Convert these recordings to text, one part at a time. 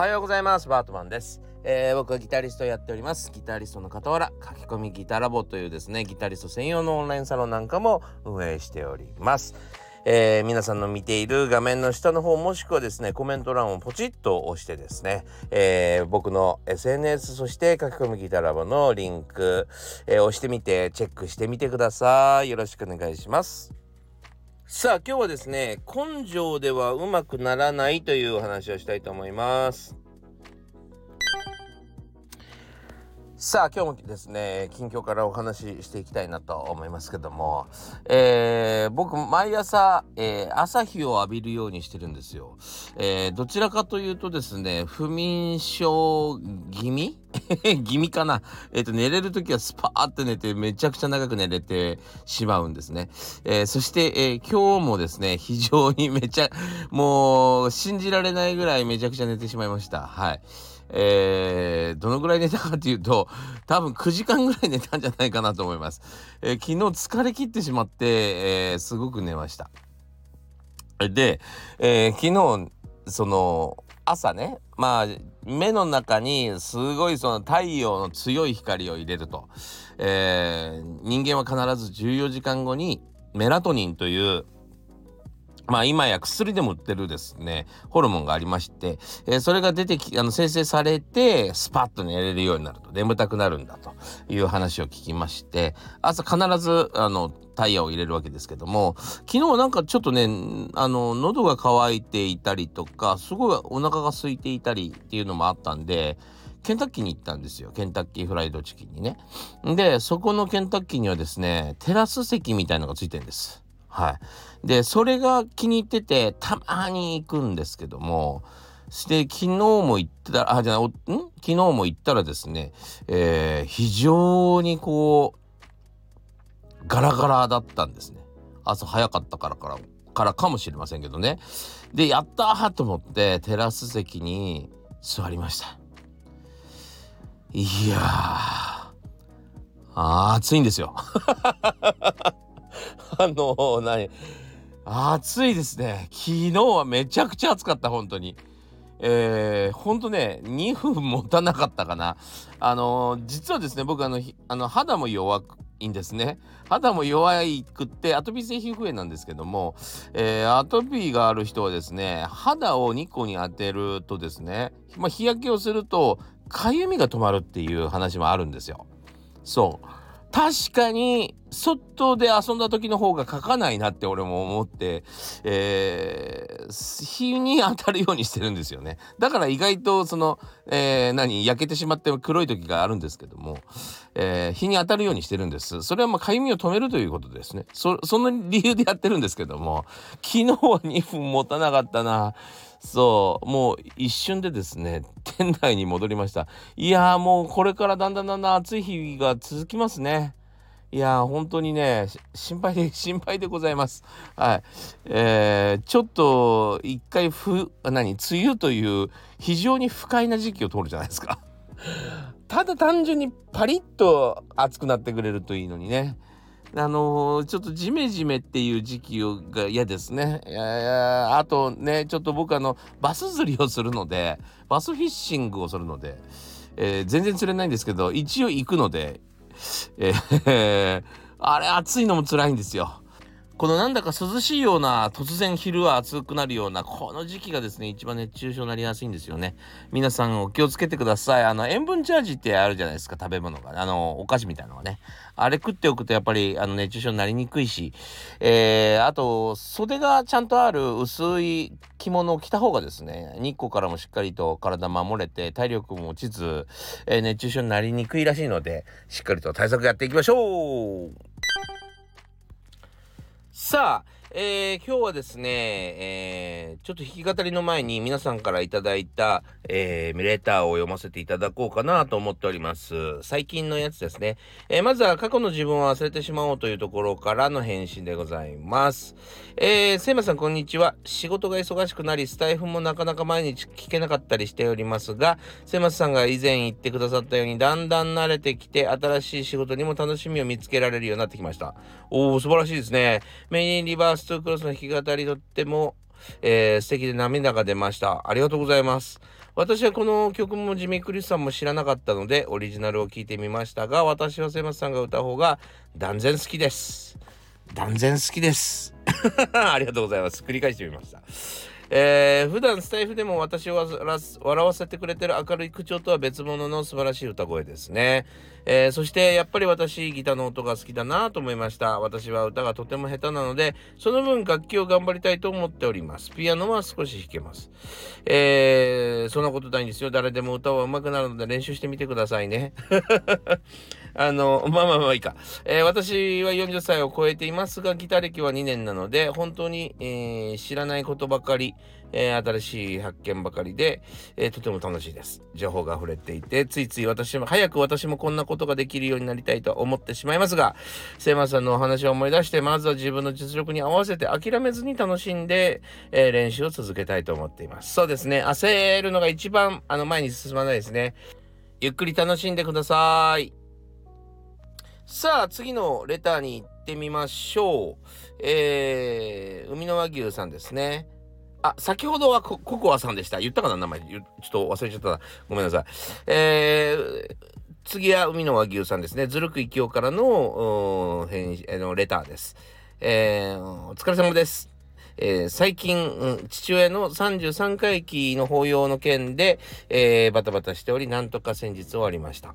はようございます。バートマンです、えー、僕はギタリストやっております。ギタリストの傍ら書き込みギタラボというですねギタリスト専用のオンラインサロンなんかも運営しております。えー、皆さんの見ている画面の下の方もしくはですねコメント欄をポチッと押してですね、えー、僕の SNS そして書き込みギタラボのリンク、えー、押してみてチェックしてみてください。よろしくお願いします。さあ今日はですね根性ではうまくならないというお話をしたいと思います。さあ今日もですね近況からお話ししていきたいなと思いますけども、えー、僕毎朝、えー、朝日を浴びるようにしてるんですよ、えー、どちらかというとですね不眠症気味？気味かな？えっ、と寝れる時はスパーって寝てめちゃくちゃ長く寝れてしまうんですね、えそして、え今日もですね非常にめちゃもう信じられないぐらいめちゃくちゃ寝てしまいました。はい。えー、どのぐらい寝たかというと多分9時間ぐらい寝たんじゃないかなと思います、えー、昨日疲れ切ってしまって、えー、すごく寝ました。で、え昨日その朝ねまあ目の中にすごいその太陽の強い光を入れると、え人間は必ず14時間後にメラトニンというまあ今や薬でも売ってるですね、ホルモンがありまして、えー、それが出てき、あの生成されて、スパッと寝れるようになると、眠たくなるんだという話を聞きまして、朝必ず、あの、タイヤを入れるわけですけども、昨日なんかちょっとね、あの、喉が渇いていたりとか、すごいお腹が空いていたりっていうのもあったんで、ケンタッキーに行ったんですよ。ケンタッキーフライドチキンにね。で、そこのケンタッキーにはですね、テラス席みたいのがついてるんです。はい。で、それが気に入ってて、たまに行くんですけども、して昨日も行ったら、あ、じゃあ、ん？昨日も行ったらですね、えー、非常にこう、ガラガラだったんですね。朝早かったからから、からかもしれませんけどね。で、やったーと思って、テラス席に座りました。いやー、暑いんですよ。あの何？暑いですね。昨日はめちゃくちゃ暑かった本当に。えー、ほんとね2分持たなかったかな。あの、実はですね僕あのあの肌も弱いんですね。肌も弱いくってアトピー性皮膚炎なんですけども、えー、アトピーがある人はですね肌を日光に当てるとですね、まあ、日焼けをするとかゆみが止まるっていう話もあるんですよ。そう。確かに外で遊んだ時の方が書かないなって俺も思って、えー、日に当たるようにしてるんですよね。だから意外とその、えー、何、焼けてしまって黒い時があるんですけども、えー、日に当たるようにしてるんです。それはまあ、かゆみを止めるということですね。そ、その理由でやってるんですけども、昨日は2分持たなかったな。そう、もう一瞬でですね、店内に戻りました。いやーもうこれからだんだんだんだん暑い日が続きますね。いやー本当にね、心配で、心配でございます。はい。えー、ちょっと一回ふ、何、梅雨という非常に不快な時期を通るじゃないですか。ただ単純にパリッと暑くなってくれるといいのにね。あのー、ちょっとジメジメっていう時期が嫌ですね。あとね、ちょっと僕あの、バス釣りをするので、バスフィッシングをするので、えー、全然釣れないんですけど、一応行くので、えー、あれ暑いのも辛いんですよ。このなんだか涼しいような突然昼は暑くなるようなこの時期がですね一番熱中症になりやすいんですよね。皆さんお気をつけてください。あの塩分チャージってあるじゃないですか食べ物が。あのお菓子みたいなのがね。あれ食っておくとやっぱりあの熱中症になりにくいし。えー、あと袖がちゃんとある薄い着物を着た方がですね日光からもしっかりと体守れて体力も落ちず、えー、熱中症になりにくいらしいのでしっかりと対策やっていきましょう。さあ、えー、今日はですね、えー、ちょっと弾き語りの前に皆さんからいただいた、えー、レターを読ませていただこうかなと思っております。最近のやつですね。えー、まずは過去の自分を忘れてしまおうというところからの返信でございます。えー、せいまさんこんにちは。仕事が忙しくなり、スタイフもなかなか毎日聞けなかったりしておりますが、せいまさんが以前言ってくださったように、だんだん慣れてきて、新しい仕事にも楽しみを見つけられるようになってきました。おー、素晴らしいですね。メインリバーストークロスの弾き語りとっても、えー、素敵で涙が出ました。ありがとうございます。私はこの曲もジミー・クリスさんも知らなかったのでオリジナルを聞いてみましたが私はセマスさんが歌う方が断然好きです。断然好きです。ありがとうございます。繰り返してみました。えー、普段スタイフでも私を笑わせてくれてる明るい口調とは別物の素晴らしい歌声ですね。えー、そしてやっぱり私ギターの音が好きだなと思いました。私は歌がとても下手なので、その分楽器を頑張りたいと思っております。ピアノは少し弾けます。えー、そんなことないんですよ。誰でも歌は上手くなるので練習してみてくださいね。あの、まあまあまあいいか。えー、私は40歳を超えていますが、ギター歴は2年なので、本当に、えー、知らないことばかり、えー、新しい発見ばかりで、えー、とても楽しいです。情報が溢れていて、ついつい私も、早く私もこんなことができるようになりたいと思ってしまいますが、セイマさんのお話を思い出して、まずは自分の実力に合わせて諦めずに楽しんで、えー、練習を続けたいと思っています。そうですね。焦るのが一番、あの、前に進まないですね。ゆっくり楽しんでください。さあ、次のレターに行ってみましょう。えー、海の和牛さんですね。あ、先ほどはココアさんでした。言ったかな？名前。ちょっと忘れちゃったな。ごめんなさい。えー、次は海の和牛さんですね。ずるく生きようからの、返あのレターです。えー、お疲れ様です。えー、最近、うん、父親の33回忌の法要の件で、えー、バタバタしており、なんとか先日終わりました。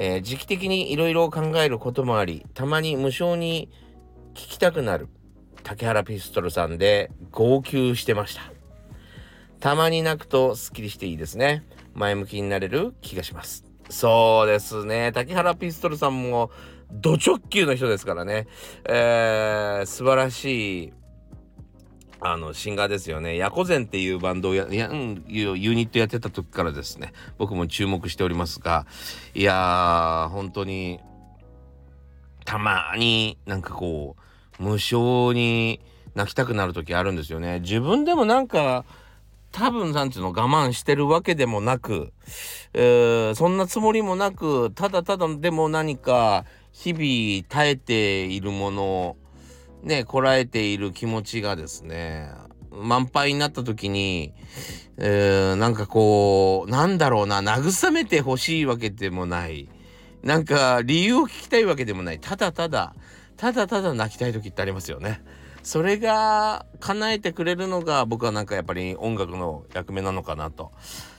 えー、時期的にいろいろ考えることもあり、たまに無償に聞きたくなる竹原ピストルさんで号泣してました。たまに泣くとスッキリしていいですね。前向きになれる気がします。そうですね。竹原ピストルさんもド直球の人ですからね。えー、素晴らしいあの、シンガーですよね。ヤコゼンっていうバンドをや、やユニットやってた時からですね、僕も注目しておりますが、いやー、本当に、たまになんかこう、無性に泣きたくなる時あるんですよね。自分でもなんか、多分なんていうの我慢してるわけでもなく、えー、そんなつもりもなく、ただただでも何か日々耐えているものね、こらえている気持ちがですね、満杯になった時に、えー、なんかこう、なんだろうな、慰めてほしいわけでもない。なんか理由を聞きたいわけでもない。ただただ、ただただ泣きたい時ってありますよね。それが叶えてくれるのが僕はなんかやっぱり音楽の役目なのかなと、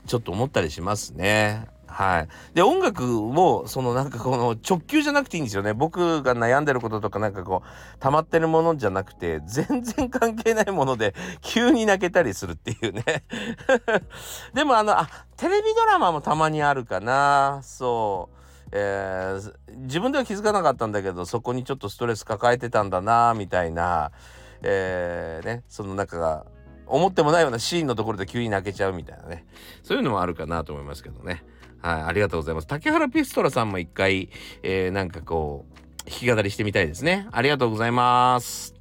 ちょっと思ったりしますね。はい。で、音楽も、そのなんかこの直球じゃなくていいんですよね。僕が悩んでることとかなんかこう、溜まってるものじゃなくて、全然関係ないもので、急に泣けたりするっていうね。でもあの、あ、テレビドラマもたまにあるかな。そう。えー、自分では気づかなかったんだけど、そこにちょっとストレス抱えてたんだな、みたいな、えー、ね、その中が、思ってもないようなシーンのところで急に泣けちゃうみたいなね。そういうのもあるかなと思いますけどね。はい、ありがとうございます。竹原ピストラさんも一回、えー、なんかこう、弾き語りしてみたいですね。ありがとうございます。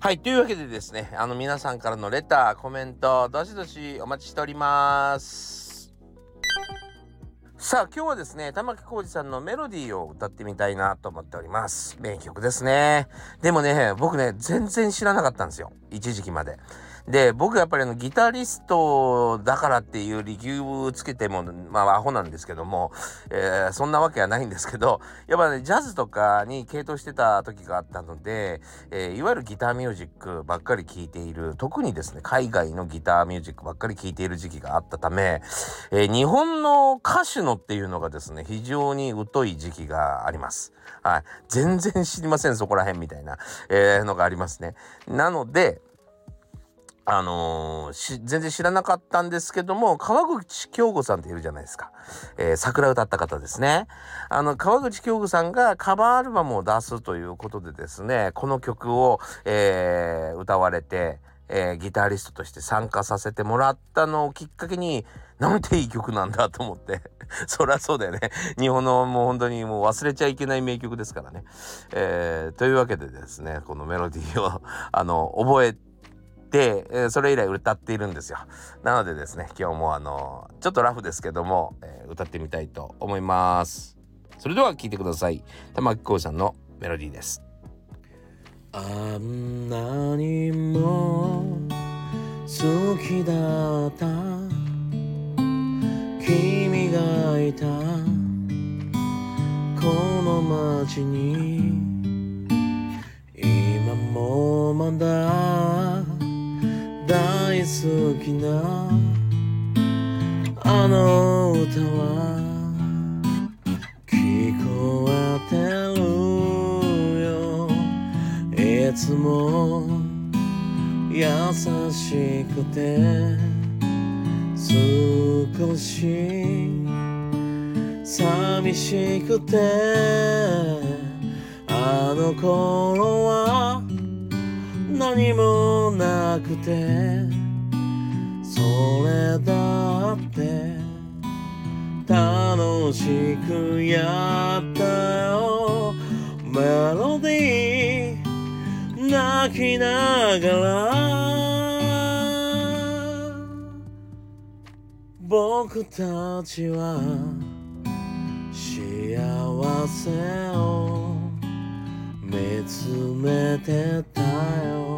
はい、というわけでですね、あの皆さんからのレター、コメント、どしどしお待ちしております。さあ、今日はですね、玉置浩二さんのメロディーを歌ってみたいなと思っております。名曲ですね。でもね、僕ね、全然知らなかったんですよ。一時期まで。で、僕やっぱりあのギタリストだからっていう理由をつけても、まあアホなんですけども、えー、そんなわけはないんですけど、やっぱね、ジャズとかに傾倒してた時があったので、えー、いわゆるギターミュージックばっかり聴いている、特にですね、海外のギターミュージックばっかり聴いている時期があったため、えー、日本の歌手のっていうのがですね、非常に疎い時期があります。はい。全然知りません、そこら辺みたいな、え、のがありますね。なので、あのー、全然知らなかったんですけども、川口京子さんっているじゃないですか。えー、桜歌った方ですね。あの、川口京子さんがカバーアルバムを出すということでですね、この曲を、えー、歌われて、えー、ギタリストとして参加させてもらったのをきっかけに、なんていい曲なんだと思って。そりゃそうだよね。日本のもう本当にもう忘れちゃいけない名曲ですからね。えー、というわけでですね、このメロディーを、あの、覚えて、て、え、それ以来歌っているんですよ。なのでですね、今日もあのちょっとラフですけども、え、歌ってみたいと思います。それでは聴いてください。玉置浩さんのメロディーです。あんなにも好きだった君がいたこの街に今もまだ大好きなあの歌は聞こえてるよ。いつも優しくて少し寂しくてあの頃は何もなくて。それだって楽しくやったよ。メロディー泣きながら。僕たちは幸せを見つめてたよ。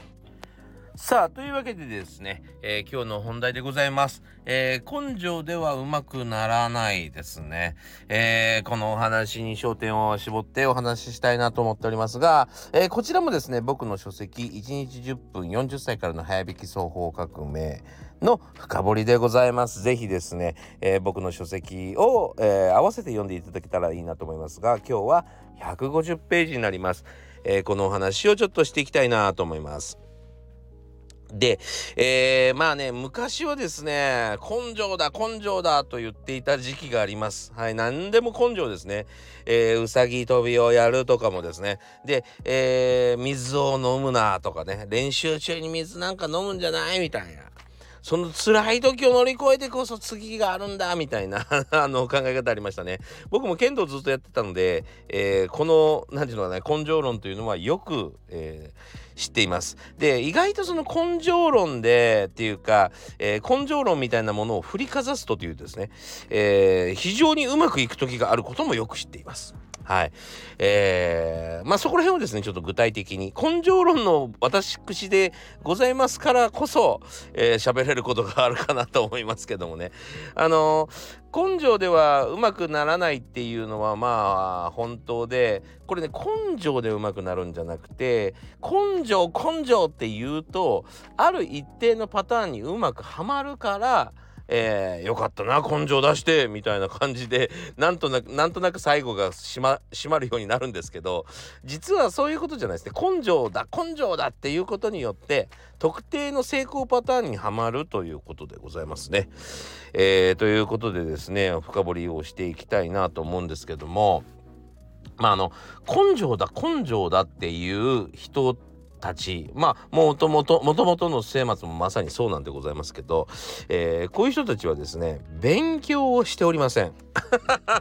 さあというわけでですね、えー、今日の本題でございます、えー、根性ではうまくならないですね、えー、このお話に焦点を絞ってお話ししたいなと思っておりますが、えこちらもですね僕の書籍1日10分40歳からの早弾き双方革命の深掘りでございます。ぜひですね、え僕の書籍を、え合わせて読んでいただけたらいいなと思いますが今日は150ページになります。えこのお話をちょっとしていきたいなと思います。で、えー、まあね、昔はですね、根性だ、根性だと言っていた時期があります。はい、何でも根性ですね。えー、うさぎ跳びをやるとかもですね。で、えー、水を飲むなとかね、練習中に水なんか飲むんじゃないみたいな。その辛い時を乗り越えてこそ次があるんだみたいな あの考え方ありましたね。僕も剣道ずっとやってたので、えー、この何て言うのかな根性論というのはよく、えー知っています。で意外とその根性論でっていうか、えー、根性論みたいなものを振りかざすとというですね、えー、非常にうまくいく時があることもよく知っています。はい。えー、まあそこら辺をですね、ちょっと具体的に、根性論の私口でございますからこそ、えー、喋れることがあるかなと思いますけどもね。あのー、根性ではうまくならないっていうのはまあ本当で、これね、根性でうまくなるんじゃなくて、根性、根性って言うと、ある一定のパターンにうまくはまるから、えー、よかったな根性出してみたいな感じでなんとなくなんとなく最後が閉ま閉まるようになるんですけど実はそういうことじゃないですね根性だ根性だっていうことによって特定の成功パターンにはまるということでございますね。えー、ということでですね深掘りをしていきたいなと思うんですけどもまああの根性だ根性だっていう人ってたち。まあもともともともとの末松もまさにそうなんでございますけど、えー、こういう人たちはですね勉強をしておりません。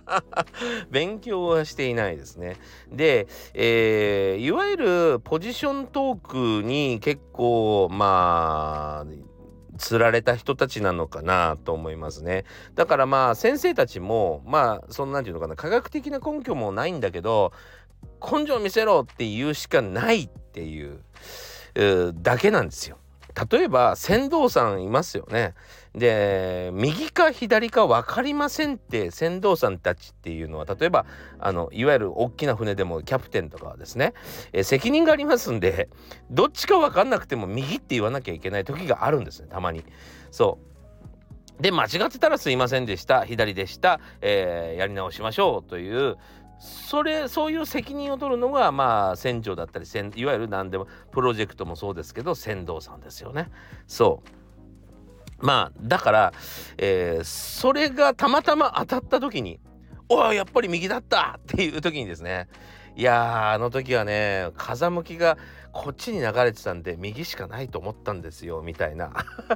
勉強はしていないですね。で、えー、いわゆるポジショントークに結構まあ釣られた人たちなのかなと思いますね。だからまあ先生たちもまあそんなんていうのかな科学的な根拠もないんだけど根性見せろって言うしかないっていうだけなんですよ。例えば船頭さんいますよね。で右か左か分かりませんって船頭さんたちっていうのは例えばあのいわゆる大きな船でもキャプテンとかはですね、え責任がありますんでどっちか分かんなくても右って言わなきゃいけない時があるんですねたまに。そうで間違ってたらすいませんでした左でした、えー、やり直しましょうというそれそういう責任を取るのがまあ船長だったりいわゆる何でもプロジェクトもそうですけど船頭さんですよね。そうまあだから、えー、それがたまたま当たった時に「おいやっぱり右だった!」っていう時にですねいやあの時はね風向きがこっちに流れてたんで右しかないと思ったんですよみたいな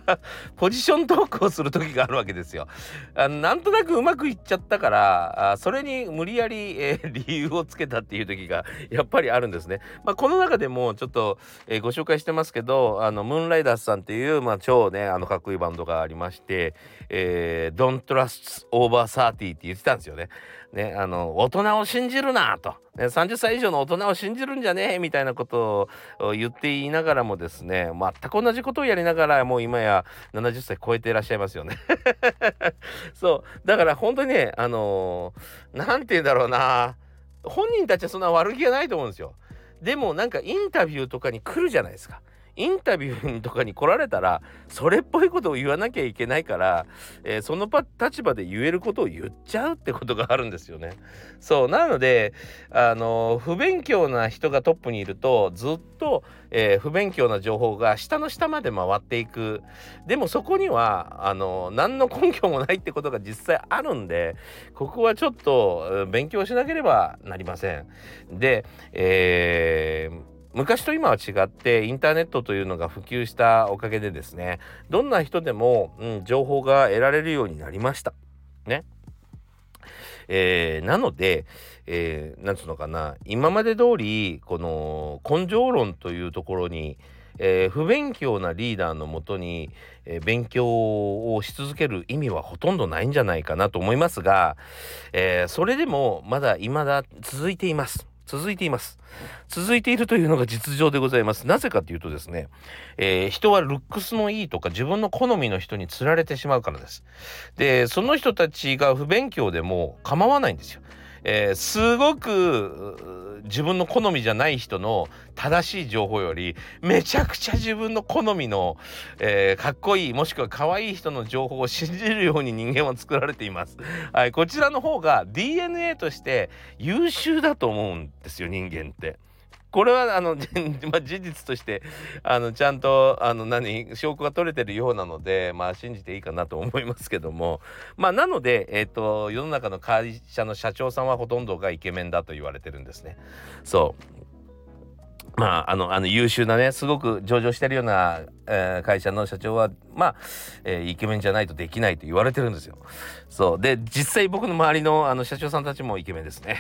ポジショントークをする時があるわけですよ。あなんとなくうまくいっちゃったからあそれに無理やり、えー、理由をつけたっていう時がやっぱりあるんですね。まあ、この中でもちょっと、えー、ご紹介してますけどあのムーンライダースさんっていう、まあ、超ねあのかっこいいバンドがありまして「えー、Don't Trust Over 30」って言ってたんですよね。ね、あの大人を信じるなと、ね、30歳以上の大人を信じるんじゃねえみたいなことを言っていながらもですね全く同じことをやりながらもう今や70歳超えていらっしゃいますよね。そう。だから本当にねあの何、て言うんだろうな。本人たちはそんな悪気がないと思うんですよ。でもなんかインタビューとかに来るじゃないですか。インタビューとかに来られたらそれっぽいことを言わなきゃいけないから、えー、その立場で言えることを言っちゃうってことがあるんですよね。そうなのであの不勉強な人がトップにいるとずっと、えー、不勉強な情報が下の下まで回っていくでもそこにはあの何の根拠もないってことが実際あるんでここはちょっと勉強しなければなりません。で、えー昔と今は違ってインターネットというのが普及したおかげでですねどんな人でも、うん、情報が得られるようになりました。ね。えー、なので、えー、なんつうのかな今まで通りこの根性論というところに、えー、不勉強なリーダーのもとに、えー、勉強をし続ける意味はほとんどないんじゃないかなと思いますが、えー、それでもまだ未だ続いています。続いています。続いているというのが実情でございます。なぜかというとですね、えー、人はルックスのいいとか自分の好みの人に釣られてしまうからです。で、その人たちが不勉強でも構わないんですよ。えー、すごく自分の好みじゃない人の正しい情報よりめちゃくちゃ自分の好みの、えー、かっこいいもしくは可愛い人の情報を信じるように人間は作られています。はい、こちらの方が DNA として優秀だと思うんですよ人間って。これはあの、まあ、事実としてあのちゃんとあの何証拠が取れてるようなのでまあ信じていいかなと思いますけどもまあなので、えーと、世の中の会社の社長さんはほとんどがイケメンだと言われてるんですね。そうまあ、あの、あの優秀なね、すごく上場してるような、えー、会社の社長は、まあ、えー、イケメンじゃないとできないと言われてるんですよ。そう。で、実際僕の周りのあの社長さんたちもイケメンですね。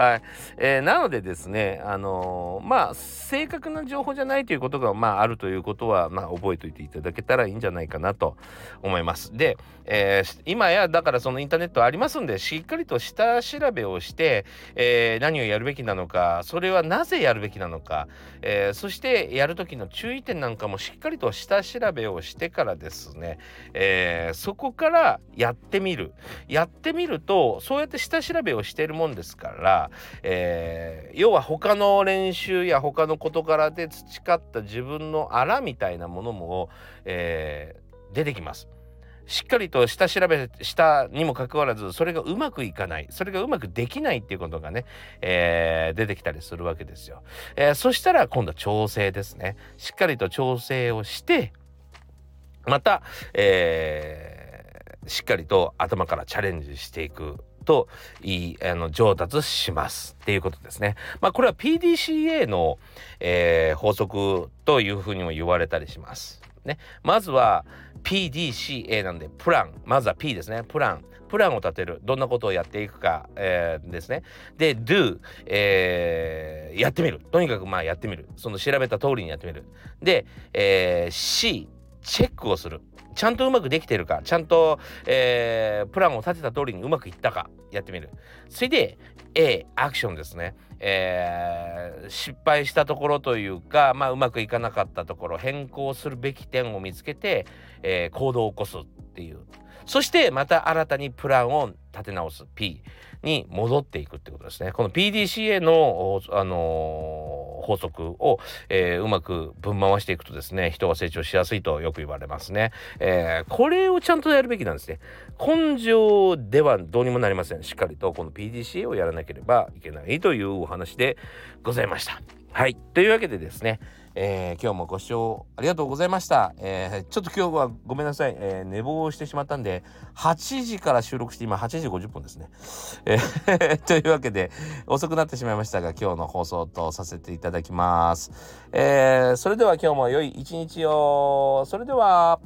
はい、えー、なのでですね、あのー、まあ正確な情報じゃないということがまああるということはまあ覚えておいていただけたらいいんじゃないかなと思います。で、えー、今やだからそのインターネットありますんでしっかりと下調べをして、えー、何をやるべきなのかそれはなぜやるべきなのか、え、そしてやる時の注意点なんかもしっかりと下調べをしてからですね、え、そこからやってみるやってみるとそうやって下調べをしてるもんですから、えー、要は他の練習や他の事柄で培った自分のあらみたいなものも、えー、出てきます。しっかりと下調べしたにもかかわらずそれがうまくいかない。それがうまくできないっていうことがね、えー、出てきたりするわけですよ、えー、そしたら今度は調整ですね。しっかりと調整をしてまた、えー、しっかりと頭からチャレンジしていく。といいあの上達しますっていうことですね。まあこれは PDCA の、えー、法則というふうにも言われたりします。ね、まずは PDCA なんでプラン。まずは P ですね。プラン。プランを立てる。どんなことをやっていくか、えー、ですね。で Do、えー、やってみる。とにかくまあやってみる。その調べた通りにやってみる。で、えー、C チェックをする。ちゃんとうまくできてるか。ちゃんと、えー、プランを立てた通りにうまくいったか。やってみる。それで A アクションですね、えー、失敗したところというか、まあ、うまくいかなかったところ変更するべき点を見つけて、えー、行動を起こすっていう。そしてまた新たにプランを立て直す。P に戻っていくってことですね。この PDCA の、あのー、法則を、えー、うまくぶん回していくとですね人が成長しやすいとよく言われますね。えー、これをちゃんとやるべきなんですね。根性ではどうにもなりません。しっかりとこの PDCA をやらなければいけないというお話でございました。はい。というわけでですね、えー、今日もご視聴ありがとうございました。えー、ちょっと今日はごめんなさい、えー、寝坊してしまったんで、8時から収録して今8時50分ですね。えー、というわけで、遅くなってしまいましたが、今日の放送とさせていただきます。えそれでは今日も良い一日を。それでは。